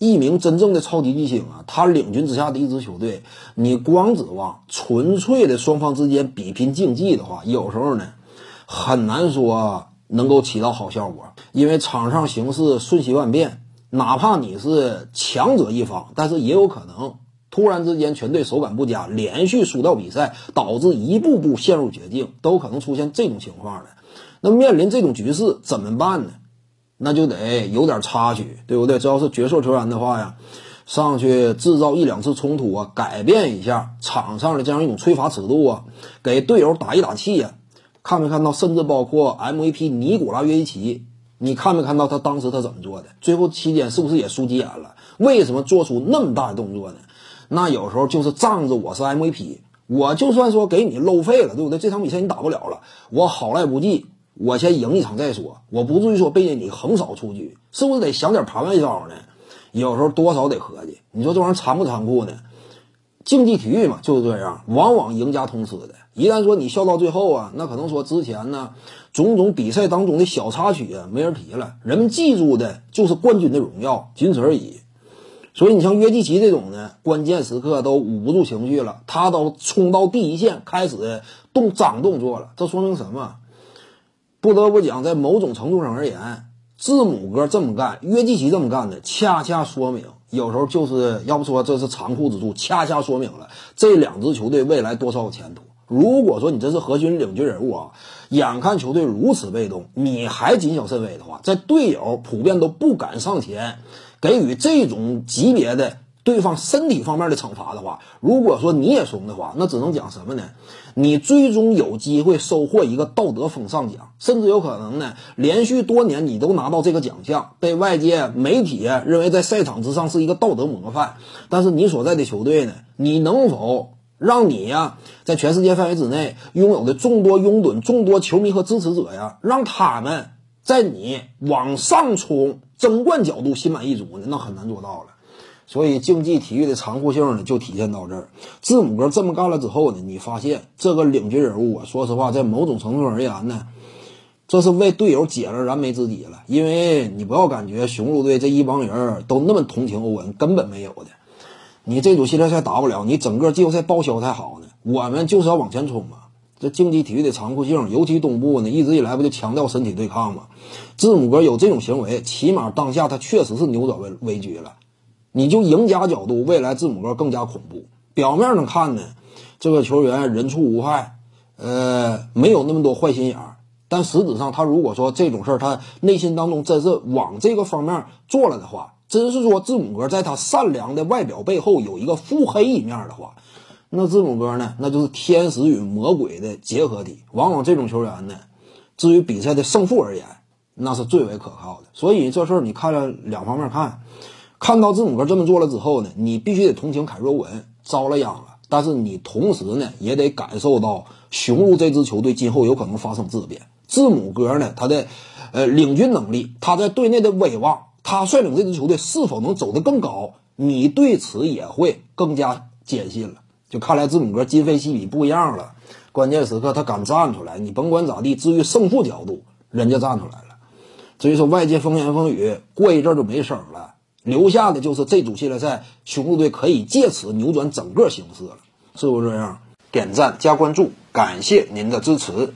一名真正的超级巨星啊，他领军之下的一支球队，你光指望纯粹的双方之间比拼竞技的话，有时候呢，很难说能够起到好效果。因为场上形势瞬息万变，哪怕你是强者一方，但是也有可能突然之间全队手感不佳，连续输掉比赛，导致一步步陷入绝境，都可能出现这种情况的。那面临这种局势怎么办呢？那就得有点插曲，对不对？只要是角色球员的话呀，上去制造一两次冲突啊，改变一下场上的这样一种吹罚尺度啊，给队友打一打气呀。看没看到？甚至包括 MVP 尼古拉约基奇，你看没看到他当时他怎么做的？最后期间是不是也输急眼了？为什么做出那么大的动作呢？那有时候就是仗着我是 MVP，我就算说给你漏费了，对不对？这场比赛你打不了了，我好赖不济。我先赢一场再说，我不至于说被你横扫出局，是不是得想点盘外招呢？有时候多少得合计，你说这玩意儿残不残酷呢？竞技体育嘛就是这样，往往赢家通吃的。一旦说你笑到最后啊，那可能说之前呢种种比赛当中的小插曲啊没人提了，人们记住的就是冠军的荣耀，仅此而已。所以你像约基奇这种呢，关键时刻都捂不住情绪了，他都冲到第一线开始动脏动作了，这说明什么？不得不讲，在某种程度上而言，字母哥这么干，约基奇这么干的，恰恰说明，有时候就是要不说这是残酷之处，恰恰说明了这两支球队未来多少有前途。如果说你这是核心领军人物啊，眼看球队如此被动，你还谨小慎微的话，在队友普遍都不敢上前给予这种级别的。对方身体方面的惩罚的话，如果说你也怂的话，那只能讲什么呢？你最终有机会收获一个道德风尚奖，甚至有可能呢，连续多年你都拿到这个奖项，被外界媒体认为在赛场之上是一个道德模范。但是你所在的球队呢，你能否让你呀，在全世界范围之内拥有的众多拥趸、众多球迷和支持者呀，让他们在你往上冲争冠角度心满意足呢？那很难做到了。所以竞技体育的残酷性呢，就体现到这儿。字母哥这么干了之后呢，你发现这个领军人物啊，说实话，在某种程度而言呢，这是为队友解了燃眉之急了。因为你不要感觉雄鹿队这一帮人都那么同情欧文，根本没有的。你这组系列赛打不了，你整个季后赛报销才好呢。我们就是要往前冲嘛。这竞技体育的残酷性，尤其东部呢，一直以来不就强调身体对抗吗？字母哥有这种行为，起码当下他确实是扭转危危局了。你就赢家角度，未来字母哥更加恐怖。表面上看呢，这个球员人畜无害，呃，没有那么多坏心眼儿。但实质上，他如果说这种事儿，他内心当中真是往这个方面做了的话，真是说字母哥在他善良的外表背后有一个腹黑一面的话，那字母哥呢，那就是天使与魔鬼的结合体。往往这种球员呢，至于比赛的胜负而言，那是最为可靠的。所以这事儿你看了两方面看。看到字母哥这么做了之后呢，你必须得同情凯若文遭了殃了，但是你同时呢也得感受到雄鹿这支球队今后有可能发生质变。字母哥呢，他的呃领军能力，他在队内的威望，他率领这支球队是否能走得更高，你对此也会更加坚信了。就看来字母哥今非昔比不一样了，关键时刻他敢站出来，你甭管咋地，至于胜负角度，人家站出来了。至于说外界风言风语，过一阵就没声了。留下的就是这组系列赛，雄鹿队可以借此扭转整个形势了，是不是这样？点赞加关注，感谢您的支持。